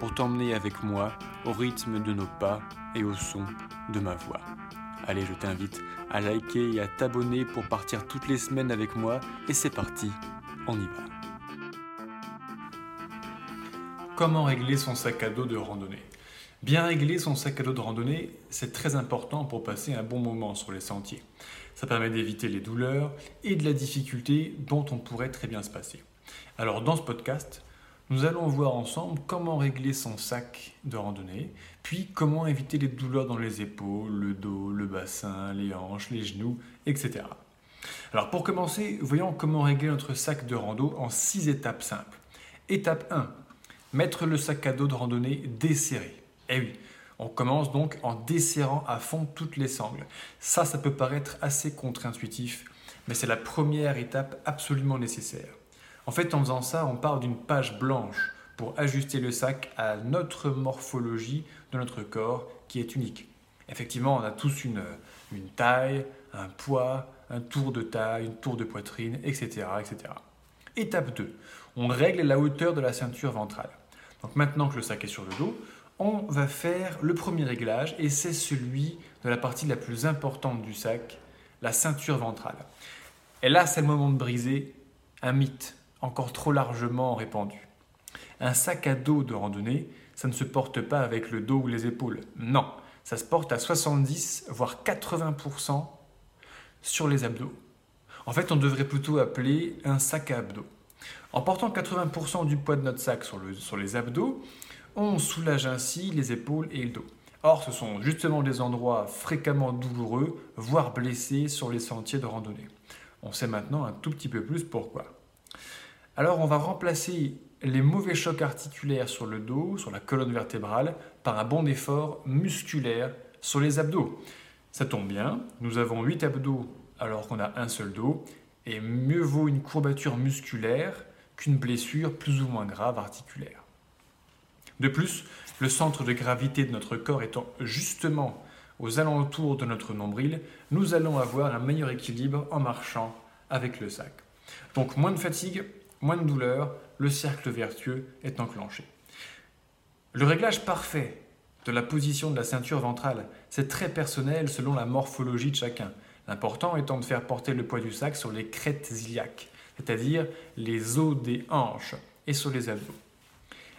pour t'emmener avec moi au rythme de nos pas et au son de ma voix. Allez, je t'invite à liker et à t'abonner pour partir toutes les semaines avec moi et c'est parti, on y va. Comment régler son sac à dos de randonnée? Bien régler son sac à dos de randonnée, c'est très important pour passer un bon moment sur les sentiers. Ça permet d'éviter les douleurs et de la difficulté dont on pourrait très bien se passer. Alors dans ce podcast, nous allons voir ensemble comment régler son sac de randonnée, puis comment éviter les douleurs dans les épaules, le dos, le bassin, les hanches, les genoux, etc. Alors pour commencer, voyons comment régler notre sac de rando en six étapes simples. Étape 1, mettre le sac à dos de randonnée desserré. Eh oui, on commence donc en desserrant à fond toutes les sangles. Ça, ça peut paraître assez contre-intuitif, mais c'est la première étape absolument nécessaire. En fait, en faisant ça, on part d'une page blanche pour ajuster le sac à notre morphologie de notre corps qui est unique. Effectivement, on a tous une, taille, un poids, un tour de taille, une tour de poitrine, etc., etc. Étape 2. On règle la hauteur de la ceinture ventrale. Donc maintenant que le sac est sur le dos, on va faire le premier réglage et c'est celui de la partie la plus importante du sac, la ceinture ventrale. Et là, c'est le moment de briser un mythe encore trop largement répandu. Un sac à dos de randonnée, ça ne se porte pas avec le dos ou les épaules. Non, ça se porte à 70 voire 80% sur les abdos. En fait, on devrait plutôt appeler un sac à abdos. En portant 80% du poids de notre sac sur, sur les abdos, on soulage ainsi les épaules et le dos. Or, ce sont justement des endroits fréquemment douloureux, voire blessés sur les sentiers de randonnée. On sait maintenant un tout petit peu plus pourquoi. Alors on va remplacer les mauvais chocs articulaires sur le dos, sur la colonne vertébrale, par un bon effort musculaire sur les abdos. Ça tombe bien, nous avons 8 abdos alors qu'on a un seul dos, et mieux vaut une courbature musculaire qu'une blessure plus ou moins grave articulaire. De plus, le centre de gravité de notre corps étant justement aux alentours de notre nombril, nous allons avoir un meilleur équilibre en marchant avec le sac. Donc moins de fatigue, moins de douleur, le cercle vertueux est enclenché. Le réglage parfait de la position de la ceinture ventrale, c'est très personnel selon la morphologie de chacun. L'important étant de faire porter le poids du sac sur les crêtes iliaques, c'est-à-dire les os des hanches et sur les abdos.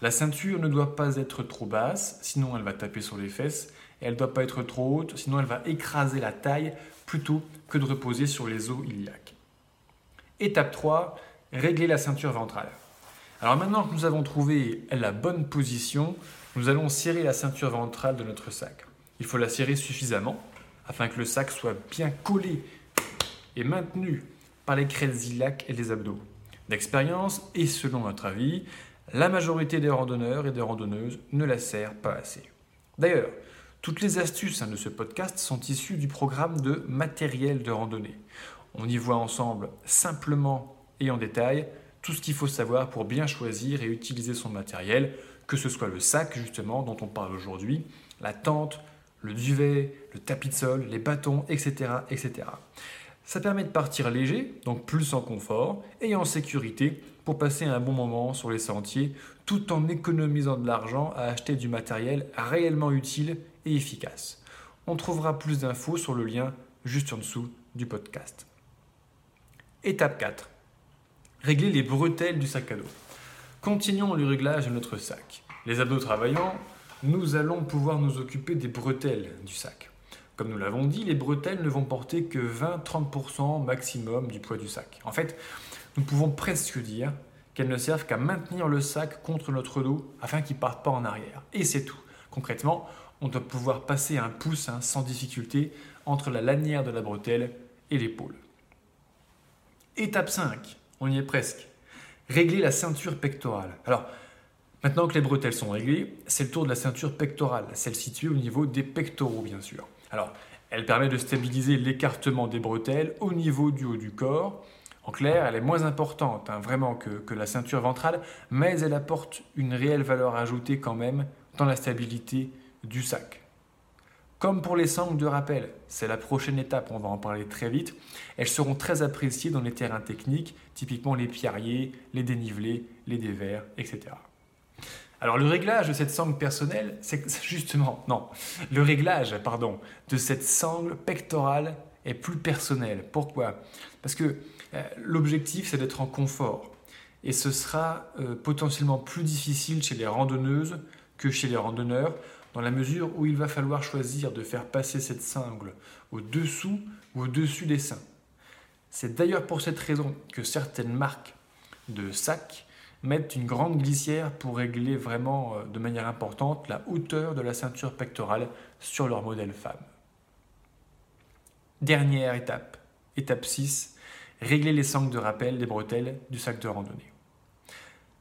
La ceinture ne doit pas être trop basse, sinon elle va taper sur les fesses, et elle ne doit pas être trop haute, sinon elle va écraser la taille plutôt que de reposer sur les os iliaques. Étape 3, régler la ceinture ventrale. Alors maintenant que nous avons trouvé la bonne position, nous allons serrer la ceinture ventrale de notre sac. Il faut la serrer suffisamment afin que le sac soit bien collé et maintenu par les crêtes iliaques et les abdos. D'expérience et selon notre avis, la majorité des randonneurs et des randonneuses ne la serrent pas assez. D'ailleurs, toutes les astuces hein, de ce podcast sont issues du programme de matériel de randonnée. On y voit ensemble simplement et en détail tout ce qu'il faut savoir pour bien choisir et utiliser son matériel, que ce soit le sac justement dont on parle aujourd'hui, la tente, le duvet, le tapis de sol, les bâtons, etc., etc. Ça permet de partir léger, donc plus en confort, et en sécurité pour passer un bon moment sur les sentiers, tout en économisant de l'argent à acheter du matériel réellement utile et efficace. On trouvera plus d'infos sur le lien juste en dessous du podcast. Étape 4. Régler les bretelles du sac à dos. Continuons le réglage de notre sac. Les abdos travaillant, nous allons pouvoir nous occuper des bretelles du sac. Comme nous l'avons dit, les bretelles ne vont porter que 20-30% maximum du poids du sac. En fait, nous pouvons presque dire qu'elles ne servent qu'à maintenir le sac contre notre dos afin qu'il ne parte pas en arrière. Et c'est tout. Concrètement, on doit pouvoir passer un pouce hein, sans difficulté entre la lanière de la bretelle et l'épaule. Étape 5 on y est presque. Régler la ceinture pectorale. Alors, maintenant que les bretelles sont réglées, c'est le tour de la ceinture pectorale, celle située au niveau des pectoraux bien sûr. Alors, elle permet de stabiliser l'écartement des bretelles au niveau du haut du corps. En clair, elle est moins importante hein, vraiment que, que, la ceinture ventrale, mais elle apporte une réelle valeur ajoutée quand même dans la stabilité du sac. Comme pour les sangles de rappel, c'est la prochaine étape, on va en parler très vite. Elles seront très appréciées dans les terrains techniques, typiquement les pierriers, les dénivelés, les dévers, etc. Alors le réglage de cette sangle personnelle, c'est justement, non, le réglage, pardon, de cette sangle pectorale est plus personnel. Pourquoi? Parce que euh, l'objectif, c'est d'être en confort. Et ce sera euh, potentiellement plus difficile chez les randonneuses que chez les randonneurs dans la mesure où il va falloir choisir de faire passer cette sangle au-dessous ou au-dessus des seins. C'est d'ailleurs pour cette raison que certaines marques de sacs mettent une grande glissière pour régler vraiment euh, de manière importante la hauteur de la ceinture pectorale sur leur modèle femme. Dernière étape, étape 6, régler les sangles de rappel des bretelles du sac de randonnée.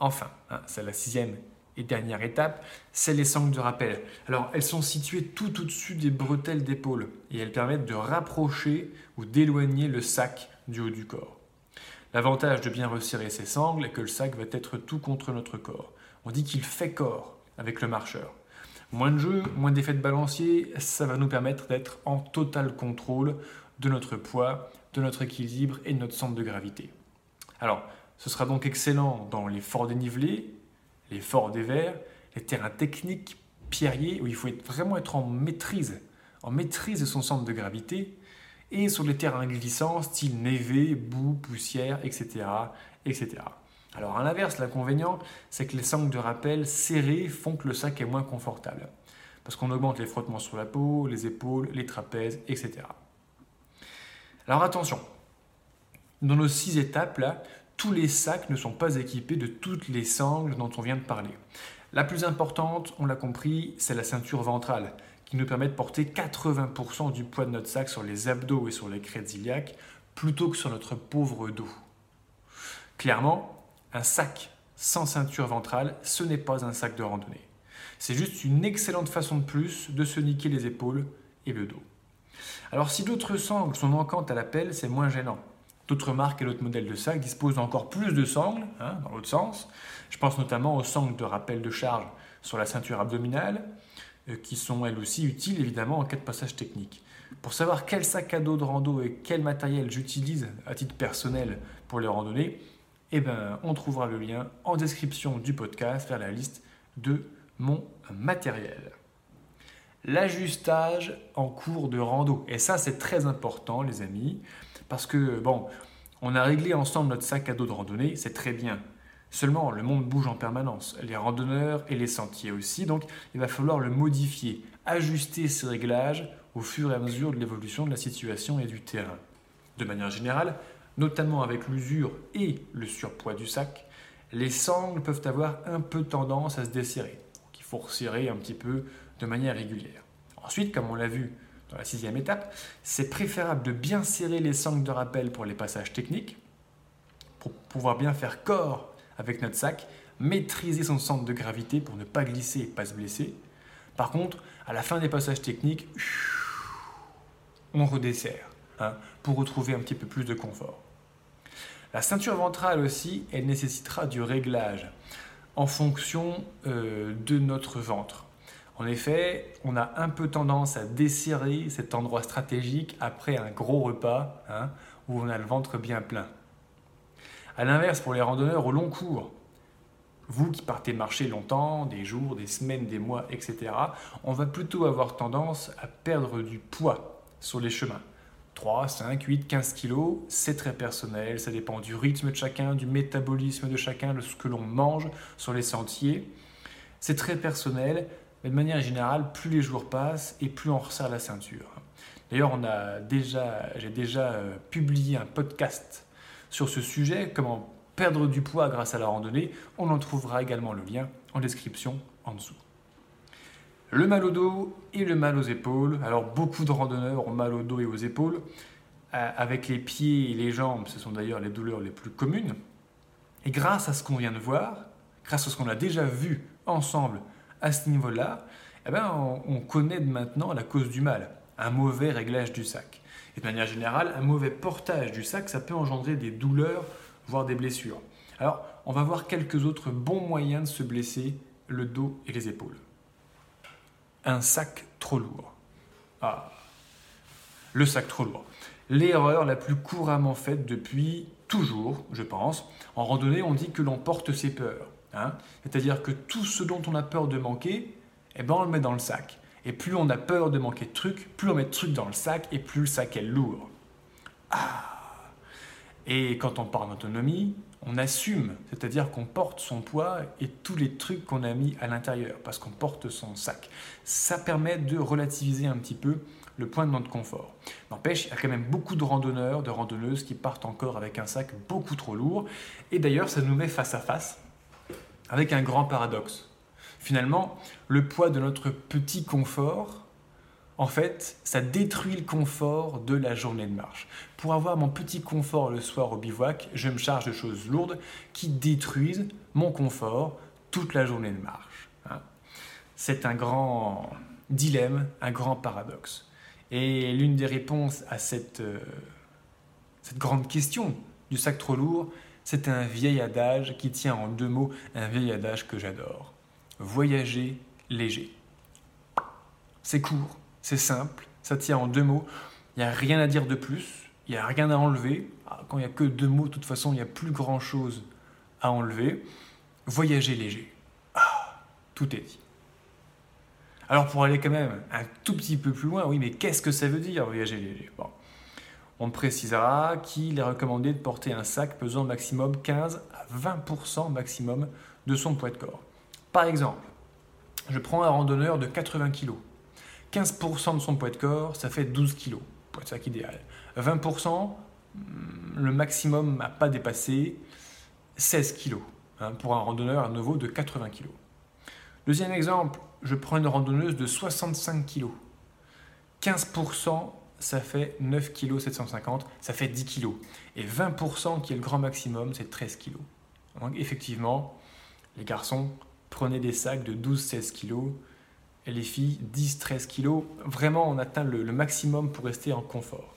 Enfin, hein, c'est la sixième et dernière étape, c'est les sangles de rappel. Alors, elles sont situées tout au-dessus des bretelles d'épaule et elles permettent de rapprocher ou d'éloigner le sac du haut du corps. L'avantage de bien resserrer ces sangles est que le sac va être tout contre notre corps. On dit qu'il fait corps avec le marcheur. Moins de jeu, moins d'effets de balancier, ça va nous permettre d'être en total contrôle de notre poids, de notre équilibre et de notre centre de gravité. Alors, ce sera donc excellent dans les forts dénivelés, les forts des verts, les terrains techniques, pierriers, où il faut vraiment être en maîtrise, en maîtrise de son centre de gravité, et sur les terrains glissants, style névé, boue, poussière, etc. etc. Alors à l'inverse, l'inconvénient, c'est que les sangles de rappel serrées font que le sac est moins confortable, parce qu'on augmente les frottements sur la peau, les épaules, les trapèzes, etc. Alors attention, dans nos six étapes là, tous les sacs ne sont pas équipés de toutes les sangles dont on vient de parler. La plus importante, on l'a compris, c'est la ceinture ventrale, qui nous permet de porter 80% du poids de notre sac sur les abdos et sur les crêtes iliaques, plutôt que sur notre pauvre dos. Clairement, un sac sans ceinture ventrale, ce n'est pas un sac de randonnée. C'est juste une excellente façon de plus de se niquer les épaules et le dos. Alors si d'autres sangles sont manquantes à la pelle, c'est moins gênant. D'autres marques et d'autres modèles de sacs disposent encore plus de sangles, hein, dans l'autre sens. Je pense notamment aux sangles de rappel de charge sur la ceinture abdominale, euh, qui sont elles aussi utiles évidemment en cas de passage technique. Pour savoir quel sac à dos de rando et quel matériel j'utilise à titre personnel pour les randonnées, eh ben, on trouvera le lien en description du podcast vers la liste de mon matériel. L'ajustage en cours de rando. Et ça, c'est très important, les amis. Parce que, bon, on a réglé ensemble notre sac à dos de randonnée, c'est très bien. Seulement, le monde bouge en permanence, les randonneurs et les sentiers aussi, donc il va falloir le modifier, ajuster ces réglages au fur et à mesure de l'évolution de la situation et du terrain. De manière générale, notamment avec l'usure et le surpoids du sac, les sangles peuvent avoir un peu tendance à se desserrer. il faut resserrer un petit peu de manière régulière. Ensuite, comme on l'a vu la sixième étape, c'est préférable de bien serrer les sangles de rappel pour les passages techniques, pour pouvoir bien faire corps avec notre sac, maîtriser son centre de gravité pour ne pas glisser et pas se blesser. Par contre, à la fin des passages techniques, on redessert hein, pour retrouver un petit peu plus de confort. La ceinture ventrale aussi, elle nécessitera du réglage en fonction euh, de notre ventre. En effet, on a un peu tendance à desserrer cet endroit stratégique après un gros repas hein, où on a le ventre bien plein. A l'inverse, pour les randonneurs au long cours, vous qui partez marcher longtemps, des jours, des semaines, des mois, etc., on va plutôt avoir tendance à perdre du poids sur les chemins. 3, 5, 8, 15 kilos, c'est très personnel, ça dépend du rythme de chacun, du métabolisme de chacun, de ce que l'on mange sur les sentiers. C'est très personnel, mais de manière générale, plus les jours passent et plus on resserre la ceinture. D'ailleurs, on a déjà, j'ai déjà euh, publié un podcast sur ce sujet, comment perdre du poids grâce à la randonnée. On en trouvera également le lien en description en dessous. Le mal au dos et le mal aux épaules. Alors beaucoup de randonneurs ont mal au dos et aux épaules. Euh, avec les pieds et les jambes, ce sont d'ailleurs les douleurs les plus communes. Et grâce à ce qu'on vient de voir, grâce à ce qu'on a déjà vu ensemble à ce niveau-là, eh ben, on, connaît maintenant la cause du mal. un mauvais réglage du sac. Et de manière générale, un mauvais portage du sac, ça peut engendrer des douleurs, voire des blessures. Alors, on va voir quelques autres bons moyens de se blesser le dos et les épaules. Un sac trop lourd. Ah, le sac trop lourd. L'erreur la plus couramment faite depuis toujours, je pense. En randonnée, on dit que l'on porte ses peurs. Hein. C'est-à-dire que tout ce dont on a peur de manquer, eh ben on le met dans le sac. Et plus on a peur de manquer de trucs, plus on met de trucs dans le sac et plus le sac est lourd. Ah Et quand on part en autonomie, on assume, c'est-à-dire qu'on porte son poids et tous les trucs qu'on a mis à l'intérieur, parce qu'on porte son sac. Ça permet de relativiser un petit peu le point de notre confort. N'empêche, il y a quand même beaucoup de randonneurs, de randonneuses qui partent encore avec un sac beaucoup trop lourd. Et d'ailleurs, ça nous met face à face avec un grand paradoxe. Finalement, le poids de notre petit confort, en fait, ça détruit le confort de la journée de marche. Pour avoir mon petit confort le soir au bivouac, je me charge de choses lourdes qui détruisent mon confort toute la journée de marche. Hein. C'est un grand dilemme, un grand paradoxe. Et l'une des réponses à cette, euh, cette grande question du sac trop lourd, c'est un vieil adage qui tient en deux mots, un vieil adage que j'adore. Voyager léger. C'est court, c'est simple, ça tient en deux mots. Il n'y a rien à dire de plus, il n'y a rien à enlever. Ah, quand il n'y a que deux mots, de toute façon, il n'y a plus grand-chose à enlever. Voyager léger. Ah, tout est dit. Alors pour aller quand même un tout petit peu plus loin, oui, mais qu'est-ce que ça veut dire voyager léger? On précisera qu'il est recommandé de porter un sac pesant maximum 15 à 20% maximum de son poids de corps. Par exemple, je prends un randonneur de 80 kg. 15% de son poids de corps, ça fait 12 kg, poids de sac idéal. 20%, hmm, le maximum à pas dépasser 16 kg pour un randonneur à nouveau de 80 kg. Deuxième exemple, je prends une randonneuse de 65 kg. 15%, ça fait 9 kg 750, ça fait 10 kg. Et 20% qui est le grand maximum, c'est 13 kg. Donc effectivement, les garçons, prenez des sacs de 12-16 kg et les filles 10-13 kg. Vraiment, on atteint le, maximum pour rester en confort.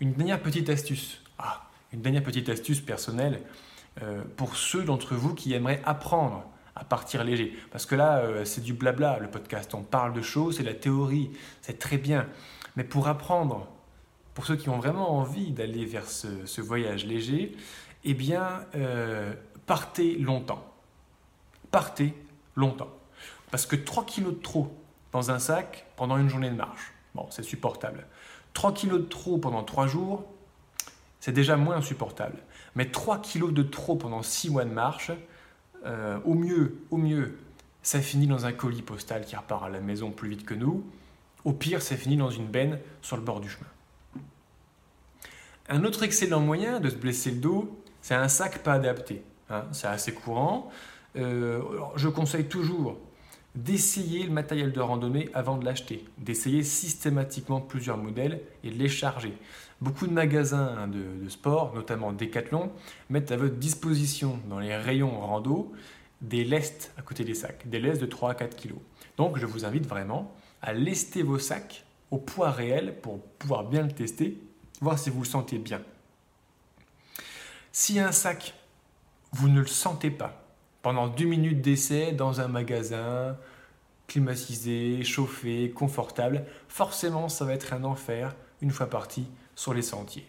Une dernière petite astuce. Ah, une dernière petite astuce personnelle euh, pour ceux d'entre vous qui aimeraient apprendre à partir léger. Parce que là, euh, c'est du blabla, le podcast. On parle de choses, c'est la théorie, c'est très bien. Mais pour apprendre, pour ceux qui ont vraiment envie d'aller vers ce, voyage léger, eh bien, euh, partez longtemps partez longtemps. Parce que 3 kilos de trop dans un sac pendant une journée de marche, bon, c'est supportable. 3 kilos de trop pendant 3 jours, c'est déjà moins insupportable. Mais 3 kilos de trop pendant 6 mois de marche, euh, au mieux, au mieux, ça finit dans un colis postal qui repart à la maison plus vite que nous. Au pire, ça finit dans une benne sur le bord du chemin. Un autre excellent moyen de se blesser le dos, c'est un sac pas adapté. Hein. c'est assez courant. Euh, je conseille toujours d'essayer le matériel de randonnée avant de l'acheter, d'essayer systématiquement plusieurs modèles et de les charger. Beaucoup de magasins de, sport, notamment Decathlon, mettent à votre disposition dans les rayons rando des lestes à côté des sacs, des lestes de 3 à 4 kg. Donc je vous invite vraiment à lester vos sacs au poids réel pour pouvoir bien le tester, voir si vous le sentez bien. Si un sac, vous ne le sentez pas, pendant 10 minutes d'essai dans un magasin climatisé, chauffé, confortable, forcément ça va être un enfer une fois parti sur les sentiers.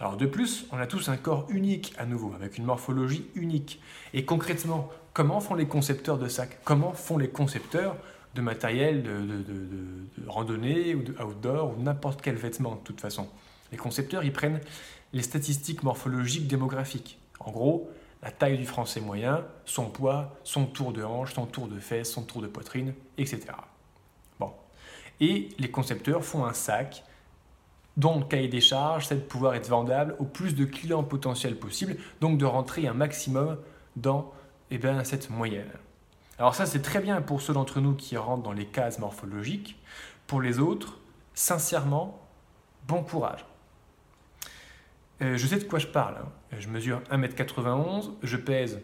Alors de plus, on a tous un corps unique à nouveau, avec une morphologie unique. Et concrètement, comment font les concepteurs de sacs? Comment font les concepteurs de matériel de, randonnée ou de outdoor ou n'importe quel vêtement de toute façon? Les concepteurs, ils prennent les statistiques morphologiques démographiques. En gros, la taille du français moyen, son poids, son tour de hanche, son tour de fesse, son tour de poitrine, etc. Bon. Et les concepteurs font un sac dont le cahier des charges, c'est de pouvoir être vendable au plus de clients potentiels possible, donc de rentrer un maximum dans eh bien, cette moyenne. Alors ça, c'est très bien pour ceux d'entre nous qui rentrent dans les cases morphologiques. Pour les autres, sincèrement, bon courage. Euh, je sais de quoi je parle. Hein. Je mesure 1m91, je pèse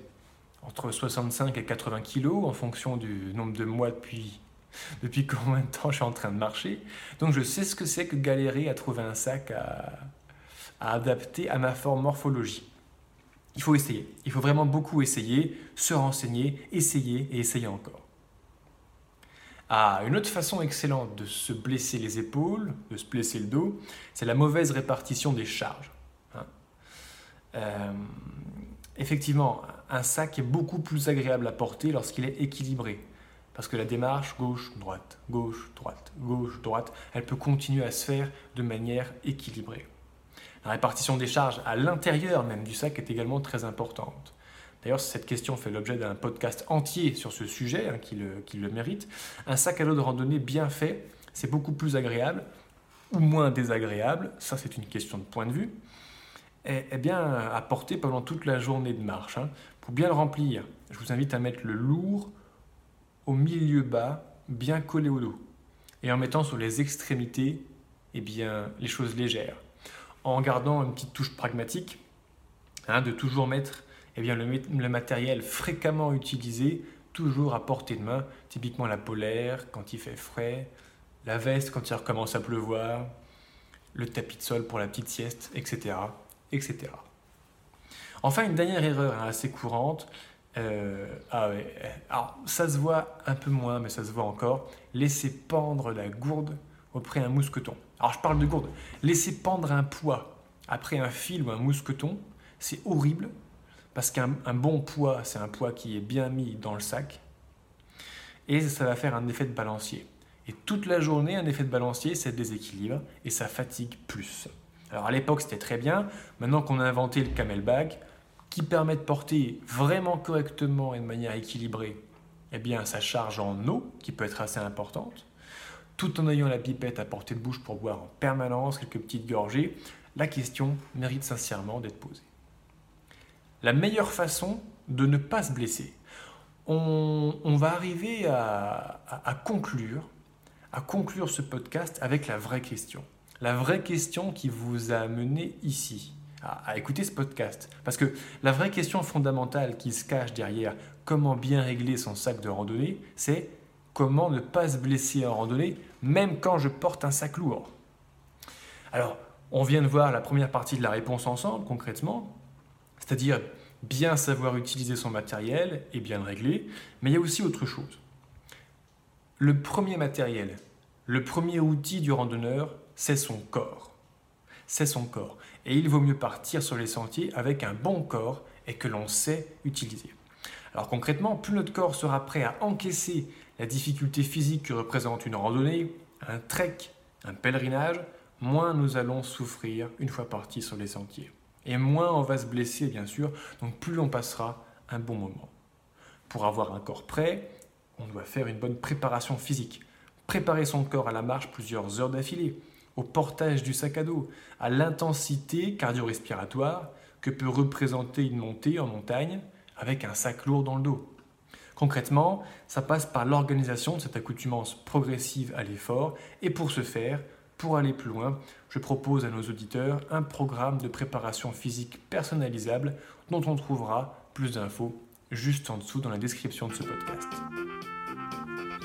entre 65 et 80 kg en fonction du nombre de mois depuis depuis combien de temps je suis en train de marcher? Donc je sais ce que c'est que galérer à trouver un sac à, adapter à ma forme morphologie. Il faut essayer. Il faut vraiment beaucoup essayer, se renseigner, essayer et essayer encore. Ah, une autre façon excellente de se blesser les épaules, de se blesser le dos, c'est la mauvaise répartition des charges. Hein. Euh, effectivement, un sac est beaucoup plus agréable à porter lorsqu'il est équilibré. Parce que la démarche gauche-droite, gauche-droite, gauche-droite, elle peut continuer à se faire de manière équilibrée. La répartition des charges à l'intérieur même du sac est également très importante. D'ailleurs, cette question fait l'objet d'un podcast entier sur ce sujet, hein, qui, le, mérite. Un sac à dos de randonnée bien fait, c'est beaucoup plus agréable ou moins désagréable, ça c'est une question de point de vue, et, bien à porter pendant toute la journée de marche. Hein. Pour bien le remplir, je vous invite à mettre le lourd au milieu bas, bien collé au dos, et en mettant sur les extrémités eh bien, les choses légères en gardant une petite touche pragmatique, hein, de toujours mettre eh bien, le, matériel fréquemment utilisé, toujours à portée de main, typiquement la polaire quand il fait frais, la veste quand il recommence à pleuvoir, le tapis de sol pour la petite sieste, etc. etc. Enfin, une dernière erreur hein, assez courante, euh, ah alors, ça se voit un peu moins, mais ça se voit encore, laisser pendre la gourde auprès d'un mousqueton. Alors je parle de gourde. Laisser pendre un poids après un fil ou un mousqueton, c'est horrible parce qu'un bon poids, c'est un poids qui est bien mis dans le sac et ça va faire un effet de balancier. Et toute la journée, un effet de balancier, c'est déséquilibre et ça fatigue plus. Alors à l'époque, c'était très bien. Maintenant qu'on a inventé le camel bag, qui permet de porter vraiment correctement et de manière équilibrée, eh bien, ça charge en eau, qui peut être assez importante tout en ayant la pipette à portée de bouche pour boire en permanence quelques petites gorgées, la question mérite sincèrement d'être posée. La meilleure façon de ne pas se blesser, on, va arriver à, conclure, à conclure ce podcast avec la vraie question. La vraie question qui vous a amené ici, à, écouter ce podcast. Parce que la vraie question fondamentale qui se cache derrière comment bien régler son sac de randonnée, c'est comment ne pas se blesser en randonnée, même quand je porte un sac lourd. Alors, on vient de voir la première partie de la réponse ensemble, concrètement, c'est-à-dire bien savoir utiliser son matériel et bien le régler, mais il y a aussi autre chose. Le premier matériel, le premier outil du randonneur, c'est son corps. C'est son corps. Et il vaut mieux partir sur les sentiers avec un bon corps et que l'on sait utiliser. Alors concrètement, plus notre corps sera prêt à encaisser la difficulté physique que représente une randonnée, un trek, un pèlerinage, moins nous allons souffrir une fois partis sur les sentiers. Et moins on va se blesser, bien sûr, donc plus on passera un bon moment. Pour avoir un corps prêt, on doit faire une bonne préparation physique. Préparer son corps à la marche plusieurs heures d'affilée, au portage du sac à dos, à l'intensité cardio-respiratoire que peut représenter une montée en montagne avec un sac lourd dans le dos. Concrètement, ça passe par l'organisation de cette accoutumance progressive à l'effort et pour ce faire, pour aller plus loin, je propose à nos auditeurs un programme de préparation physique personnalisable dont on trouvera plus d'infos juste en dessous dans la description de ce podcast.